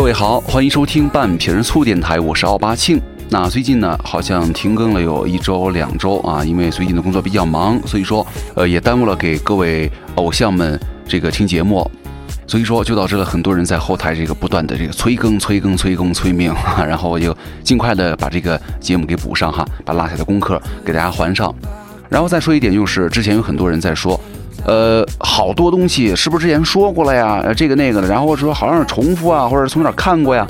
各位好，欢迎收听半瓶醋电台，我是奥巴庆。那最近呢，好像停更了有一周两周啊，因为最近的工作比较忙，所以说呃也耽误了给各位偶像们这个听节目，所以说就导致了很多人在后台这个不断的这个催更、催更、催更、催命，然后我就尽快的把这个节目给补上哈，把落下的功课给大家还上。然后再说一点，就是之前有很多人在说，呃，好多东西是不是之前说过了呀？这个那个的，然后说好像是重复啊，或者从哪看过呀？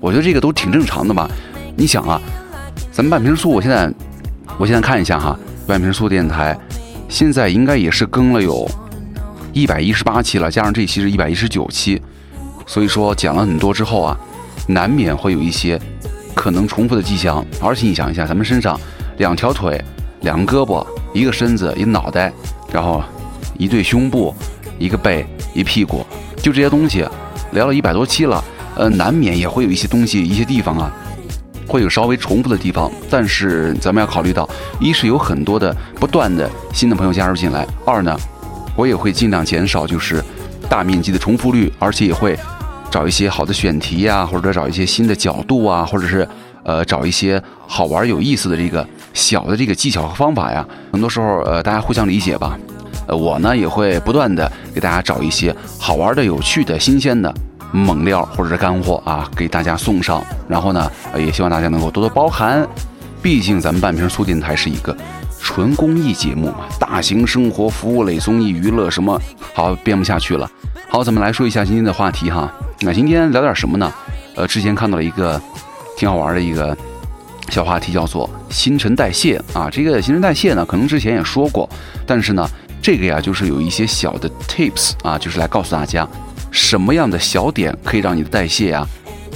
我觉得这个都挺正常的吧。你想啊，咱们半瓶醋，我现在我现在看一下哈，半瓶醋电台现在应该也是更了有一百一十八期了，加上这期是一百一十九期，所以说讲了很多之后啊，难免会有一些可能重复的迹象。而且你想一下，咱们身上两条腿。两个胳膊，一个身子，一个脑袋，然后一对胸部，一个背，一屁股，就这些东西，聊了一百多期了，呃，难免也会有一些东西，一些地方啊，会有稍微重复的地方。但是咱们要考虑到，一是有很多的不断的新的朋友加入进来，二呢，我也会尽量减少就是大面积的重复率，而且也会找一些好的选题呀，或者找一些新的角度啊，或者是。呃，找一些好玩有意思的这个小的这个技巧和方法呀，很多时候呃，大家互相理解吧。呃，我呢也会不断的给大家找一些好玩的、有趣的、新鲜的猛料或者是干货啊，给大家送上。然后呢，也希望大家能够多多包涵。毕竟咱们半瓶醋电台是一个纯公益节目嘛，大型生活服务类综艺娱乐什么好编不下去了。好，咱们来说一下今天的话题哈。那今天聊点什么呢？呃，之前看到了一个。挺好玩的一个小话题，叫做新陈代谢啊。这个新陈代谢呢，可能之前也说过，但是呢，这个呀，就是有一些小的 tips 啊，就是来告诉大家什么样的小点可以让你的代谢啊，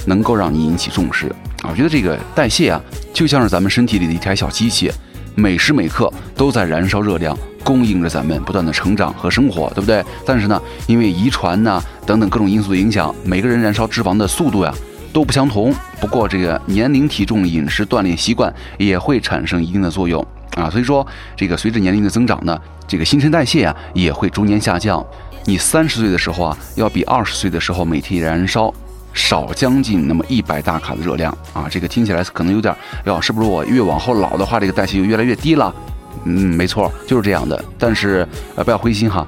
能够让你引起重视啊。我觉得这个代谢啊，就像是咱们身体里的一台小机器，每时每刻都在燃烧热量，供应着咱们不断的成长和生活，对不对？但是呢，因为遗传呐等等各种因素的影响，每个人燃烧脂肪的速度呀。都不相同，不过这个年龄、体重、饮食、锻炼习惯也会产生一定的作用啊。所以说，这个随着年龄的增长呢，这个新陈代谢啊也会逐年下降。你三十岁的时候啊，要比二十岁的时候每天燃烧少将近那么一百大卡的热量啊。这个听起来可能有点哟，是不是我越往后老的话，这个代谢就越来越低了？嗯，没错，就是这样的。但是呃，不要灰心哈，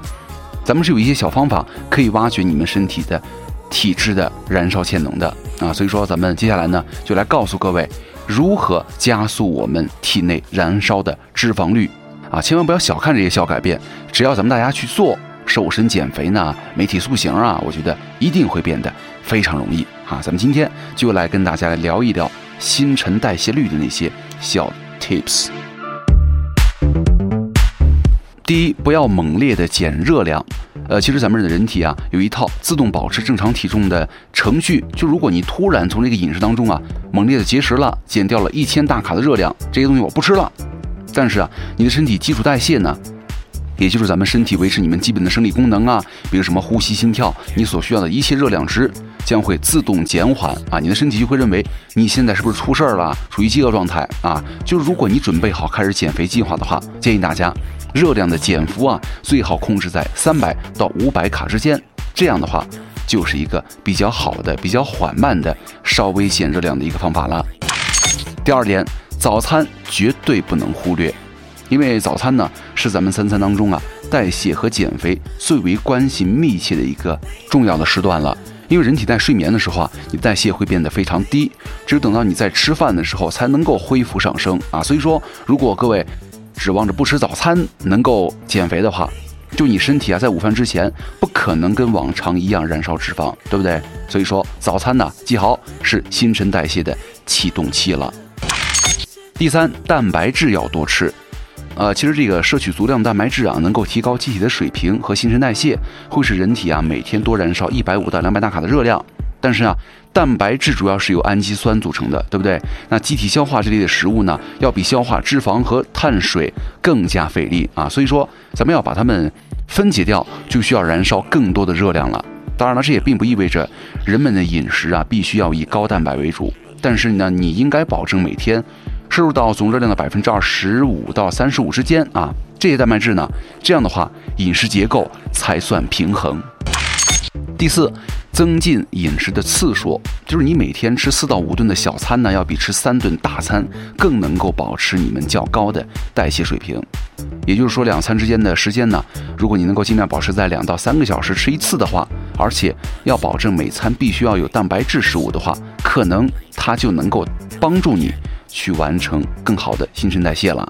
咱们是有一些小方法可以挖掘你们身体的体质的燃烧潜能的。啊，所以说咱们接下来呢，就来告诉各位如何加速我们体内燃烧的脂肪率啊！千万不要小看这些小改变，只要咱们大家去做，瘦身减肥呢，美体塑形啊，我觉得一定会变得非常容易啊！咱们今天就来跟大家来聊一聊新陈代谢率的那些小 tips。第一，不要猛烈的减热量。呃，其实咱们的人体啊，有一套自动保持正常体重的程序。就如果你突然从这个饮食当中啊，猛烈的节食了，减掉了一千大卡的热量，这些东西我不吃了。但是啊，你的身体基础代谢呢，也就是咱们身体维持你们基本的生理功能啊，比如什么呼吸、心跳，你所需要的一切热量值将会自动减缓啊。你的身体就会认为你现在是不是出事儿了，处于饥饿状态啊？就如果你准备好开始减肥计划的话，建议大家。热量的减幅啊，最好控制在三百到五百卡之间。这样的话，就是一个比较好的、比较缓慢的稍微减热量的一个方法了。第二点，早餐绝对不能忽略，因为早餐呢是咱们三餐当中啊代谢和减肥最为关系密切的一个重要的时段了。因为人体在睡眠的时候啊，你代谢会变得非常低，只有等到你在吃饭的时候才能够恢复上升啊。所以说，如果各位。指望着不吃早餐能够减肥的话，就你身体啊，在午饭之前不可能跟往常一样燃烧脂肪，对不对？所以说早餐呢，记好是新陈代谢的启动器了。第三，蛋白质要多吃。呃，其实这个摄取足量蛋白质啊，能够提高机体的水平和新陈代谢，会使人体啊每天多燃烧一百五到两百大卡的热量。但是啊，蛋白质主要是由氨基酸组成的，对不对？那机体消化这类的食物呢，要比消化脂肪和碳水更加费力啊。所以说，咱们要把它们分解掉，就需要燃烧更多的热量了。当然了，这也并不意味着人们的饮食啊必须要以高蛋白为主，但是呢，你应该保证每天摄入到总热量的百分之二十五到三十五之间啊。这些蛋白质呢，这样的话饮食结构才算平衡。第四。增进饮食的次数，就是你每天吃四到五顿的小餐呢，要比吃三顿大餐更能够保持你们较高的代谢水平。也就是说，两餐之间的时间呢，如果你能够尽量保持在两到三个小时吃一次的话，而且要保证每餐必须要有蛋白质食物的话，可能它就能够帮助你去完成更好的新陈代谢了。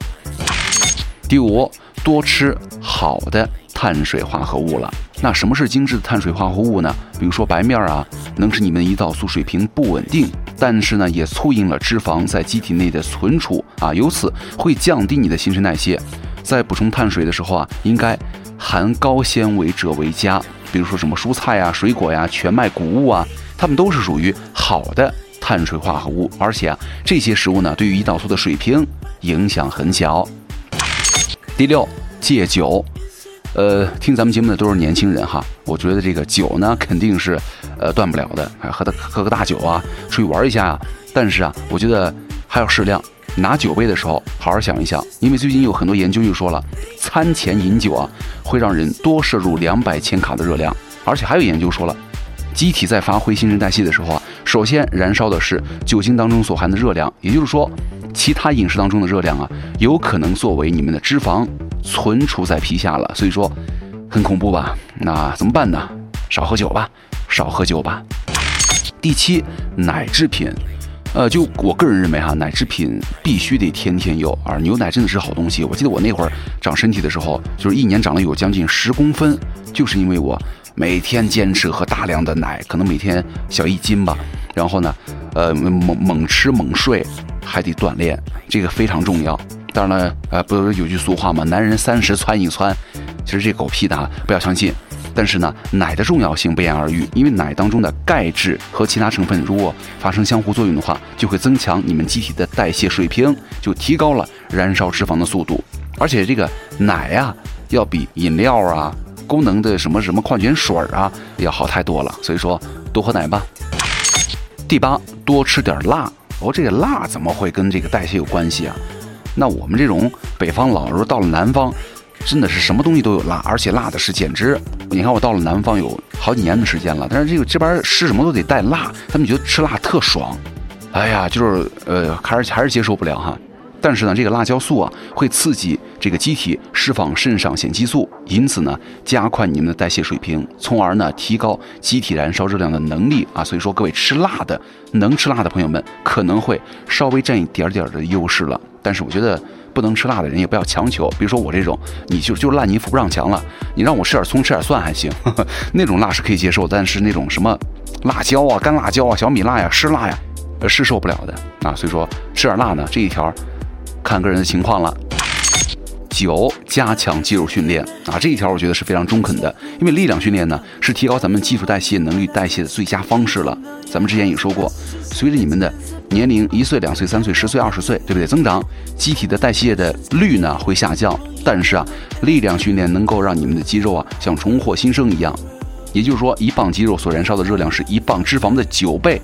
第五，多吃好的碳水化合物了。那什么是精致的碳水化合物呢？比如说白面啊，能使你们胰岛素水平不稳定，但是呢，也促进了脂肪在机体内的存储啊，由此会降低你的新陈代谢。在补充碳水的时候啊，应该含高纤维者为佳。比如说什么蔬菜啊、水果呀、全麦谷物啊，它们都是属于好的碳水化合物，而且啊，这些食物呢，对于胰岛素的水平影响很小。第六，戒酒。呃，听咱们节目的都是年轻人哈，我觉得这个酒呢肯定是，呃，断不了的，还喝的喝个大酒啊，出去玩一下啊。但是啊，我觉得还要适量，拿酒杯的时候好好想一想，因为最近有很多研究就说了，餐前饮酒啊会让人多摄入两百千卡的热量，而且还有研究说了，机体在发挥新陈代谢的时候啊，首先燃烧的是酒精当中所含的热量，也就是说，其他饮食当中的热量啊，有可能作为你们的脂肪。存储在皮下了，所以说很恐怖吧？那怎么办呢？少喝酒吧，少喝酒吧。第七，奶制品，呃，就我个人认为哈，奶制品必须得天天有啊。牛奶真的是好东西，我记得我那会儿长身体的时候，就是一年长了有将近十公分，就是因为我每天坚持喝大量的奶，可能每天小一斤吧。然后呢，呃，猛猛吃猛睡，还得锻炼，这个非常重要。当然了，呃，不是有句俗话吗？男人三十窜一窜，其实这狗屁的，不要相信。但是呢，奶的重要性不言而喻，因为奶当中的钙质和其他成分如果发生相互作用的话，就会增强你们机体的代谢水平，就提高了燃烧脂肪的速度。而且这个奶呀，要比饮料啊、功能的什么什么矿泉水啊要好太多了。所以说，多喝奶吧。第八，多吃点辣。哦，这个辣怎么会跟这个代谢有关系啊？那我们这种北方老人到了南方，真的是什么东西都有辣，而且辣的是简直。你看我到了南方有好几年的时间了，但是这个这边吃什么都得带辣，他们觉得吃辣特爽。哎呀，就是呃，还是还是接受不了哈。但是呢，这个辣椒素啊，会刺激这个机体释放肾上腺激素，因此呢，加快你们的代谢水平，从而呢，提高机体燃烧热量的能力啊。所以说，各位吃辣的、能吃辣的朋友们，可能会稍微占一点点的优势了。但是我觉得不能吃辣的人也不要强求，比如说我这种，你就就烂泥扶不上墙了。你让我吃点葱吃点蒜还行，那种辣是可以接受，但是那种什么辣椒啊、干辣椒啊、小米辣呀、湿辣呀，呃是受不了的啊。所以说吃点辣呢，这一条看个人的情况了。九，加强肌肉训练啊，这一条我觉得是非常中肯的，因为力量训练呢是提高咱们基础代谢能力代谢的最佳方式了。咱们之前也说过，随着你们的年龄一岁、两岁、三岁、十岁、二十岁，对不对？增长，机体的代谢的率呢会下降，但是啊，力量训练能够让你们的肌肉啊像重获新生一样，也就是说，一磅肌肉所燃烧的热量是一磅脂肪的九倍。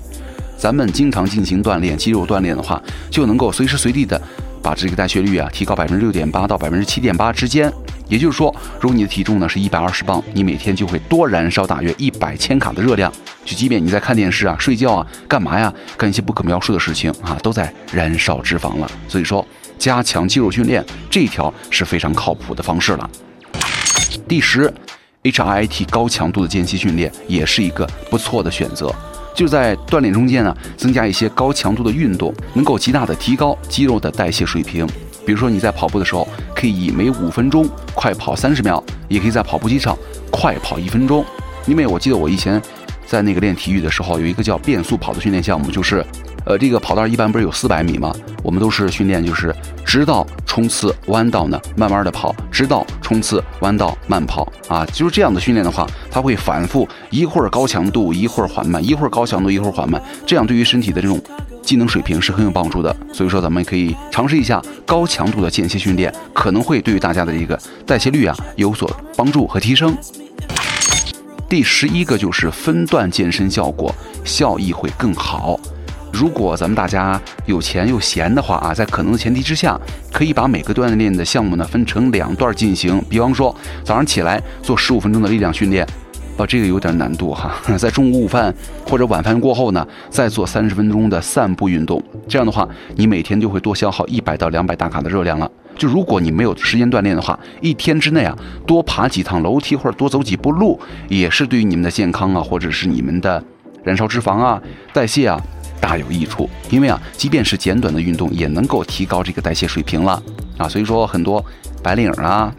咱们经常进行锻炼，肌肉锻炼的话，就能够随时随地的。把这个代谢率啊提高百分之六点八到百分之七点八之间，也就是说，如果你的体重呢是一百二十磅，你每天就会多燃烧大约一百千卡的热量。就即便你在看电视啊、睡觉啊、干嘛呀，干一些不可描述的事情啊，都在燃烧脂肪了。所以说，加强肌肉训练这一条是非常靠谱的方式了。第十，HIIT 高强度的间歇训练也是一个不错的选择。就在锻炼中间呢，增加一些高强度的运动，能够极大的提高肌肉的代谢水平。比如说你在跑步的时候，可以以每五分钟快跑三十秒，也可以在跑步机上快跑一分钟。因为我记得我以前在那个练体育的时候，有一个叫变速跑的训练项目，就是。呃，这个跑道一般不是有四百米吗？我们都是训练，就是直到、冲刺、弯道呢，慢慢的跑，直到、冲刺、弯道、慢跑啊，就是这样的训练的话，它会反复，一会儿高强度，一会儿缓慢，一会儿高强度，一会儿缓慢，这样对于身体的这种技能水平是很有帮助的。所以说，咱们可以尝试一下高强度的间歇训练，可能会对于大家的这个代谢率啊有所帮助和提升。第十一个就是分段健身，效果效益会更好。如果咱们大家有钱又闲的话啊，在可能的前提之下，可以把每个锻炼的项目呢分成两段进行。比方说，早上起来做十五分钟的力量训练，啊，这个有点难度哈。在中午午饭或者晚饭过后呢，再做三十分钟的散步运动，这样的话，你每天就会多消耗一百到两百大卡的热量了。就如果你没有时间锻炼的话，一天之内啊，多爬几趟楼梯或者多走几步路，也是对于你们的健康啊，或者是你们的燃烧脂肪啊、代谢啊大有益处。因为啊，即便是简短的运动，也能够提高这个代谢水平了啊。所以说，很多白领啊、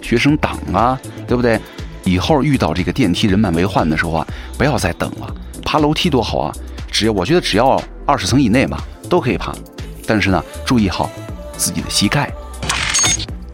学生党啊，对不对？以后遇到这个电梯人满为患的时候啊，不要再等了，爬楼梯多好啊！只要我觉得只要二十层以内吧，都可以爬。但是呢，注意好自己的膝盖。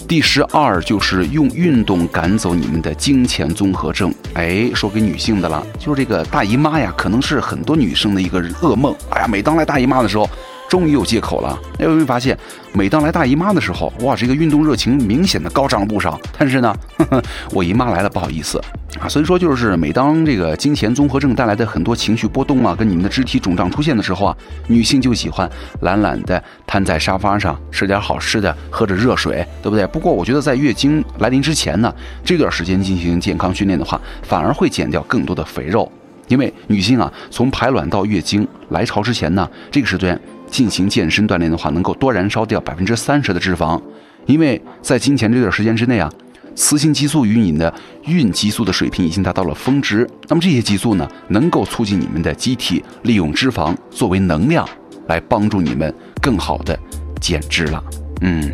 第十二就是用运动赶走你们的金钱综合症。哎，说给女性的了，就是这个大姨妈呀，可能是很多女生的一个噩梦。哎呀，每当来大姨妈的时候，终于有借口了。有没有发现，每当来大姨妈的时候，哇，这个运动热情明显的高涨了不少。但是呢，呵呵，我姨妈来了，不好意思啊。所以说，就是每当这个经前综合症带来的很多情绪波动啊，跟你们的肢体肿胀出现的时候啊，女性就喜欢懒懒的瘫在沙发上，吃点好吃的，喝着热水，对不对？不过我觉得在月经来临之前呢，这段时间进行健康训练的话，反而会减掉更多的肥肉，因为女性啊，从排卵到月经来潮之前呢，这个时段。进行健身锻炼的话，能够多燃烧掉百分之三十的脂肪，因为在经前这段时间之内啊，雌性激素与你的孕激素的水平已经达到了峰值。那么这些激素呢，能够促进你们的机体利用脂肪作为能量，来帮助你们更好的减脂了。嗯，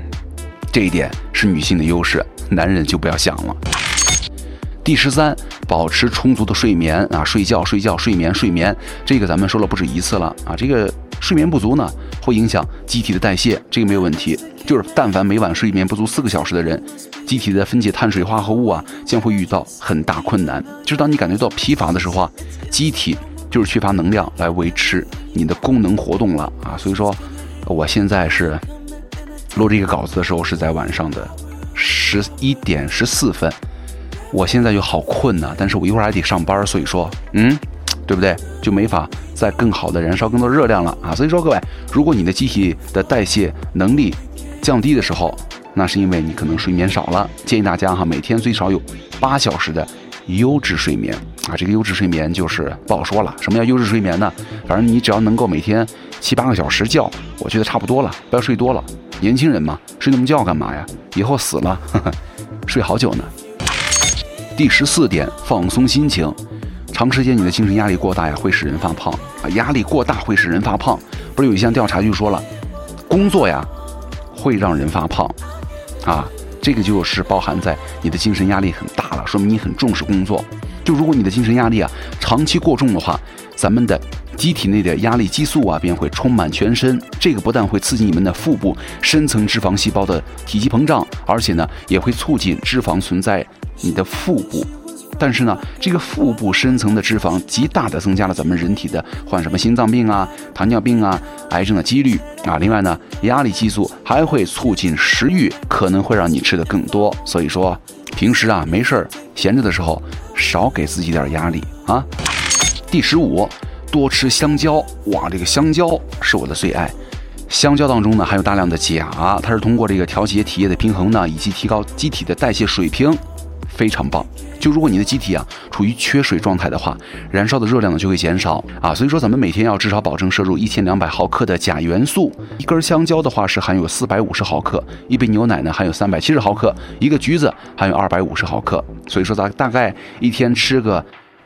这一点是女性的优势，男人就不要想了。第十三，保持充足的睡眠啊，睡觉睡觉睡眠睡眠，这个咱们说了不止一次了啊，这个。睡眠不足呢，会影响机体的代谢，这个没有问题。就是但凡每晚睡眠不足四个小时的人，机体的分解碳水化合物啊，将会遇到很大困难。就是当你感觉到疲乏的时候啊，机体就是缺乏能量来维持你的功能活动了啊。所以说，我现在是录这个稿子的时候是在晚上的十一点十四分，我现在就好困呐，但是我一会儿还得上班，所以说，嗯。对不对？就没法再更好的燃烧更多热量了啊！所以说各位，如果你的机体的代谢能力降低的时候，那是因为你可能睡眠少了。建议大家哈，每天最少有八小时的优质睡眠啊！这个优质睡眠就是不好说了。什么叫优质睡眠呢？反正你只要能够每天七八个小时觉，我觉得差不多了，不要睡多了。年轻人嘛，睡那么觉干嘛呀？以后死了，睡好久呢。第十四点，放松心情。长时间你的精神压力过大呀，会使人发胖啊！压力过大会使人发胖，不是有一项调查就说了，工作呀会让人发胖，啊，这个就是包含在你的精神压力很大了，说明你很重视工作。就如果你的精神压力啊长期过重的话，咱们的机体内的压力激素啊便会充满全身，这个不但会刺激你们的腹部深层脂肪细胞的体积膨胀，而且呢也会促进脂肪存在你的腹部。但是呢，这个腹部深层的脂肪极大的增加了咱们人体的患什么心脏病啊、糖尿病啊、癌症的几率啊。另外呢，压力激素还会促进食欲，可能会让你吃的更多。所以说，平时啊没事儿闲着的时候，少给自己点压力啊。第十五，多吃香蕉。哇，这个香蕉是我的最爱。香蕉当中呢含有大量的钾，它是通过这个调节体液的平衡呢，以及提高机体的代谢水平。非常棒，就如果你的机体啊处于缺水状态的话，燃烧的热量呢就会减少啊。所以说咱们每天要至少保证摄入一千两百毫克的钾元素。一根香蕉的话是含有四百五十毫克，一杯牛奶呢含有三百七十毫克，一个橘子含有二百五十毫克。所以说咱大概一天吃个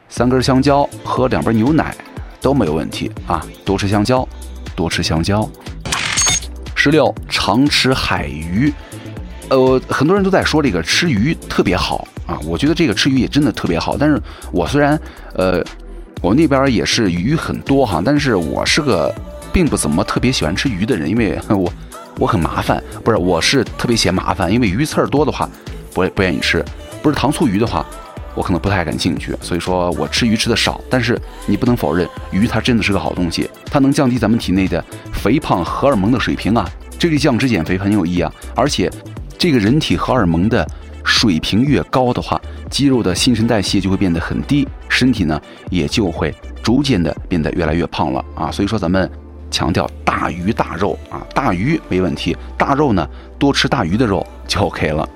三根香蕉，喝两杯牛奶都没有问题啊。多吃香蕉，多吃香蕉。十六，常吃海鱼。呃，很多人都在说这个吃鱼特别好。啊，我觉得这个吃鱼也真的特别好，但是我虽然，呃，我那边也是鱼很多哈，但是我是个并不怎么特别喜欢吃鱼的人，因为我我很麻烦，不是，我是特别嫌麻烦，因为鱼刺儿多的话，不不愿意吃，不是糖醋鱼的话，我可能不太感兴趣，所以说我吃鱼吃的少，但是你不能否认，鱼它真的是个好东西，它能降低咱们体内的肥胖荷尔蒙的水平啊，这对降脂减肥很有益啊，而且这个人体荷尔蒙的。水平越高的话，肌肉的新陈代谢就会变得很低，身体呢也就会逐渐的变得越来越胖了啊。所以说咱们强调大鱼大肉啊，大鱼没问题，大肉呢多吃大鱼的肉就 OK 了。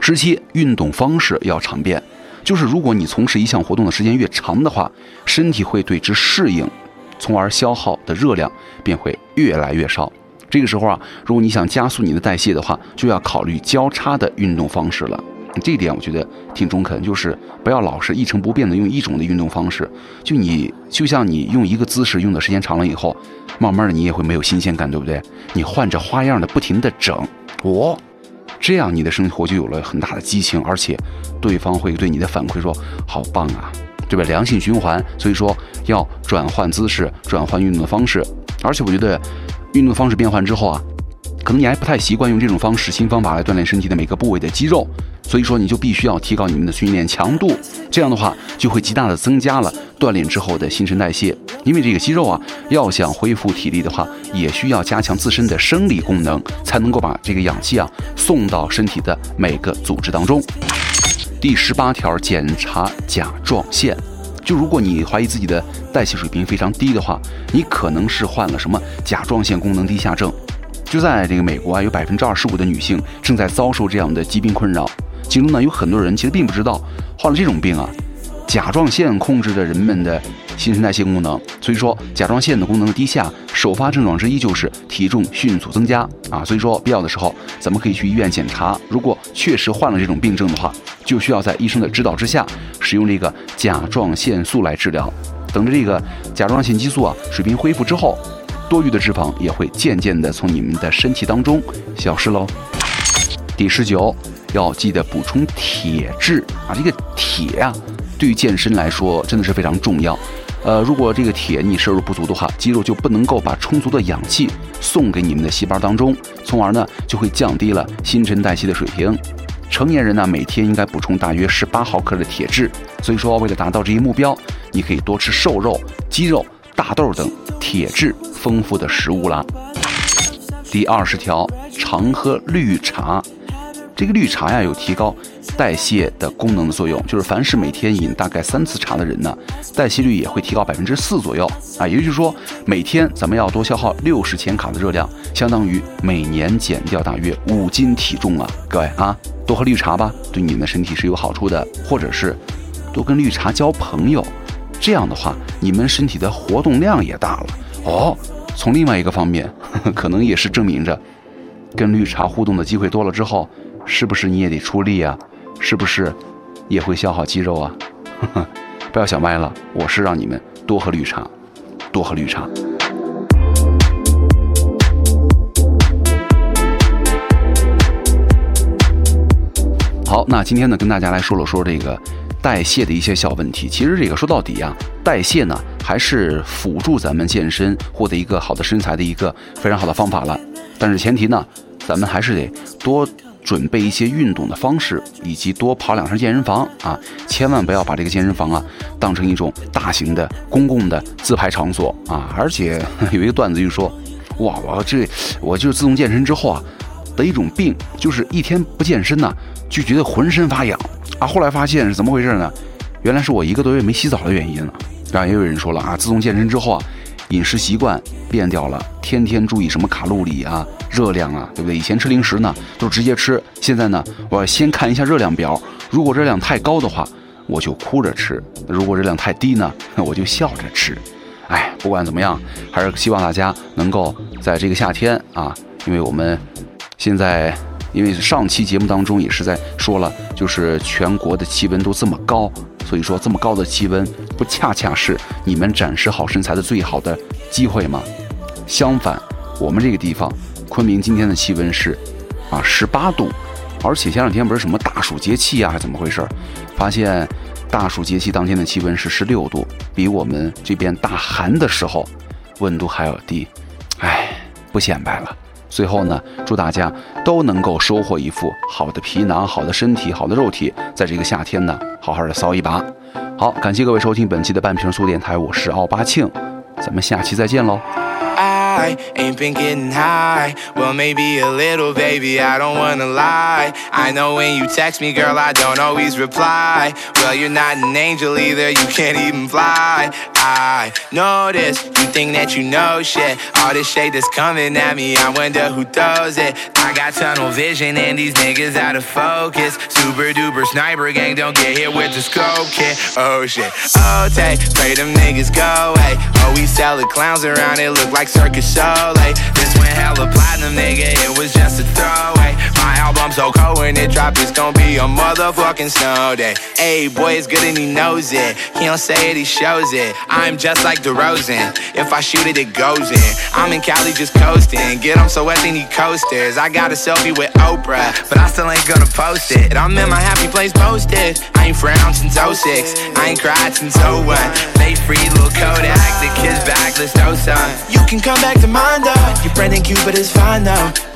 十七，运动方式要常变，就是如果你从事一项活动的时间越长的话，身体会对之适应，从而消耗的热量便会越来越少。这个时候啊，如果你想加速你的代谢的话，就要考虑交叉的运动方式了。这一点我觉得挺中肯，就是不要老是一成不变的用一种的运动方式。就你就像你用一个姿势用的时间长了以后，慢慢的你也会没有新鲜感，对不对？你换着花样的不停的整，哦，这样你的生活就有了很大的激情，而且对方会对你的反馈说好棒啊，对吧？良性循环，所以说要转换姿势，转换运动的方式。而且我觉得运动方式变换之后啊，可能你还不太习惯用这种方式新方法来锻炼身体的每个部位的肌肉，所以说你就必须要提高你们的训练强度，这样的话就会极大的增加了锻炼之后的新陈代谢。因为这个肌肉啊，要想恢复体力的话，也需要加强自身的生理功能，才能够把这个氧气啊送到身体的每个组织当中。第十八条，检查甲状腺。就如果你怀疑自己的代谢水平非常低的话，你可能是患了什么甲状腺功能低下症。就在这个美国啊，有百分之二十五的女性正在遭受这样的疾病困扰，其中呢有很多人其实并不知道患了这种病啊。甲状腺控制着人们的新陈代谢功能，所以说甲状腺的功能低下，首发症状之一就是体重迅速增加啊。所以说必要的时候，咱们可以去医院检查。如果确实患了这种病症的话，就需要在医生的指导之下，使用这个甲状腺素来治疗。等着这个甲状腺激素啊水平恢复之后，多余的脂肪也会渐渐的从你们的身体当中消失喽。第十九，要记得补充铁质啊，这个铁啊。对于健身来说，真的是非常重要。呃，如果这个铁你摄入不足的话，肌肉就不能够把充足的氧气送给你们的细胞当中，从而呢就会降低了新陈代谢的水平。成年人呢每天应该补充大约十八毫克的铁质，所以说为了达到这一目标，你可以多吃瘦肉、鸡肉、大豆等铁质丰富的食物啦。第二十条，常喝绿茶。这个绿茶呀有提高。代谢的功能的作用，就是凡是每天饮大概三次茶的人呢，代谢率也会提高百分之四左右啊。也就是说，每天咱们要多消耗六十千卡的热量，相当于每年减掉大约五斤体重啊。各位啊，多喝绿茶吧，对你们的身体是有好处的。或者是多跟绿茶交朋友，这样的话，你们身体的活动量也大了哦。从另外一个方面，可能也是证明着，跟绿茶互动的机会多了之后，是不是你也得出力啊？是不是也会消耗肌肉啊？不要想歪了，我是让你们多喝绿茶，多喝绿茶。好，那今天呢，跟大家来说了说这个代谢的一些小问题。其实这个说到底啊，代谢呢还是辅助咱们健身、获得一个好的身材的一个非常好的方法了。但是前提呢，咱们还是得多。准备一些运动的方式，以及多跑两趟健身房啊！千万不要把这个健身房啊当成一种大型的公共的自拍场所啊！而且 有一个段子就说，哇，我这我就自从健身之后啊，得一种病，就是一天不健身呢，就觉得浑身发痒啊！后来发现是怎么回事呢？原来是我一个多月没洗澡的原因了。啊，也有人说了啊，自从健身之后啊。饮食习惯变掉了，天天注意什么卡路里啊、热量啊，对不对？以前吃零食呢，都直接吃。现在呢，我要先看一下热量表，如果热量太高的话，我就哭着吃；如果热量太低呢，我就笑着吃。哎，不管怎么样，还是希望大家能够在这个夏天啊，因为我们现在。因为上期节目当中也是在说了，就是全国的气温都这么高，所以说这么高的气温不恰恰是你们展示好身材的最好的机会吗？相反，我们这个地方昆明今天的气温是啊十八度，而且前两天不是什么大暑节气啊，还是怎么回事？发现大暑节气当天的气温是十六度，比我们这边大寒的时候温度还要低，哎，不显摆了。最后呢，祝大家都能够收获一副好的皮囊、好的身体、好的肉体，在这个夏天呢，好好的骚一把。好，感谢各位收听本期的半瓶醋电台，我是奥巴庆，咱们下期再见喽。I ain't been getting high. Well, maybe a little, baby, I don't wanna lie. I know when you text me, girl, I don't always reply. Well, you're not an angel either, you can't even fly. I know this. You think that you know shit. All this shade that's coming at me, I wonder who throws it. I got tunnel vision and these niggas out of focus. Super duper sniper gang, don't get hit with the scope kit. Oh shit. Oh, take, pray them niggas go away. Oh, we sell the clowns around, it look like Circus Soleil. This went hella platinum, nigga, it was just a throwaway. My album so cold when it drop, it's gonna be a motherfucking snow day. Hey, boy, it's good and he knows it. He don't say it, he shows it. I'm just like DeRozan. If I shoot it, it goes in. I'm in Cali just coasting. Get him so wet, they need coasters. I got a selfie with Oprah, but I still ain't gonna post it. I'm in my happy place posted. I ain't frowned since 06. I ain't cried since 01. They free little Kodak. The kids back, let's throw some. You can come back to mine though. Your friend in Cupid is fine though.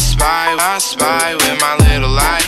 I spy, I spy with my little eye.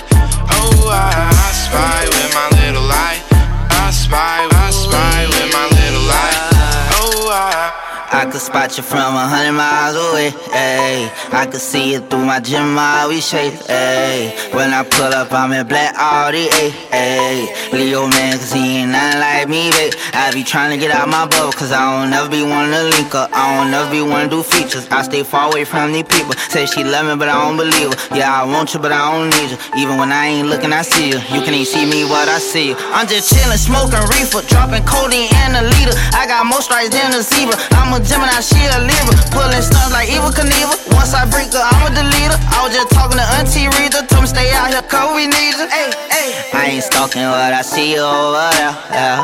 Oh, I, I spy with my little eye. I spy, I spy with my little eye. Oh, I. I could spot you from a hundred miles away, ayy. I could see it through my gym, my we shake, ayy. When I pull up, I'm in black Audi, ayy. Leo man, cause he ain't nothing like me, babe. I be trying to get out my bubble, cause I don't never be one to link up. I don't never be one to do features. I stay far away from these people. Say she love me, but I don't believe her. Yeah, I want you, but I don't need you. Even when I ain't looking, I see you. You can even see me what I see you. I'm just chillin', smoking reefer, dropping codeine in a liter. I got more strikes than a zebra. I'm a Gemini, she a Libra. Pulling stunts like Eva Knievel. Once I break her, I'm a deleter. I was just talking to Auntie Rita. Told me stay out here, cause we need you. Hey, hey. I ain't stalking what I see over there. Yeah,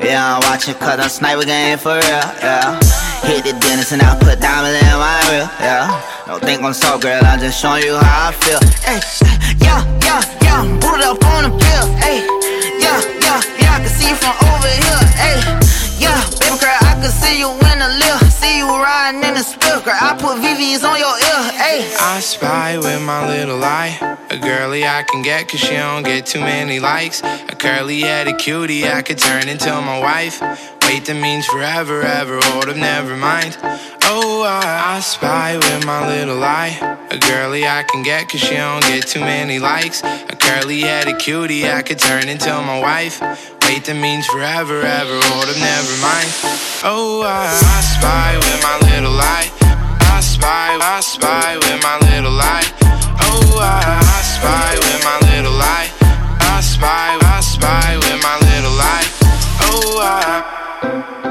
yeah I'm watching cause I'm sniper game for real. Yeah. Hit the dentist and I put diamonds in my reel. Yeah. Don't think I'm so girl, I'm just showing you how I feel. Hey, yeah, yeah, yeah. Booted up on the pill. Hey, yeah, yeah, yeah. I can see you from over here. Hey, yeah, baby girl, I can see you in lift. See you riding in spill, girl. I put VVs on your ear. Hey, I spy with my little eye. A girly I can get cause she don't get too many likes. A curly headed cutie I could turn into my wife. Wait, that means forever, ever. Hold up, oh, never mind. Oh, I, I spy with my little eye. A girly I can get cause she don't get too many likes. A curly headed cutie I could turn into my wife. Wait, that means forever, ever. Hold up, oh, never mind. Oh, I, I spy with my little eye. I spy, I spy with my little eye. Oh, I, I spy with my little eye. I spy, I spy with my little eye. Oh, I.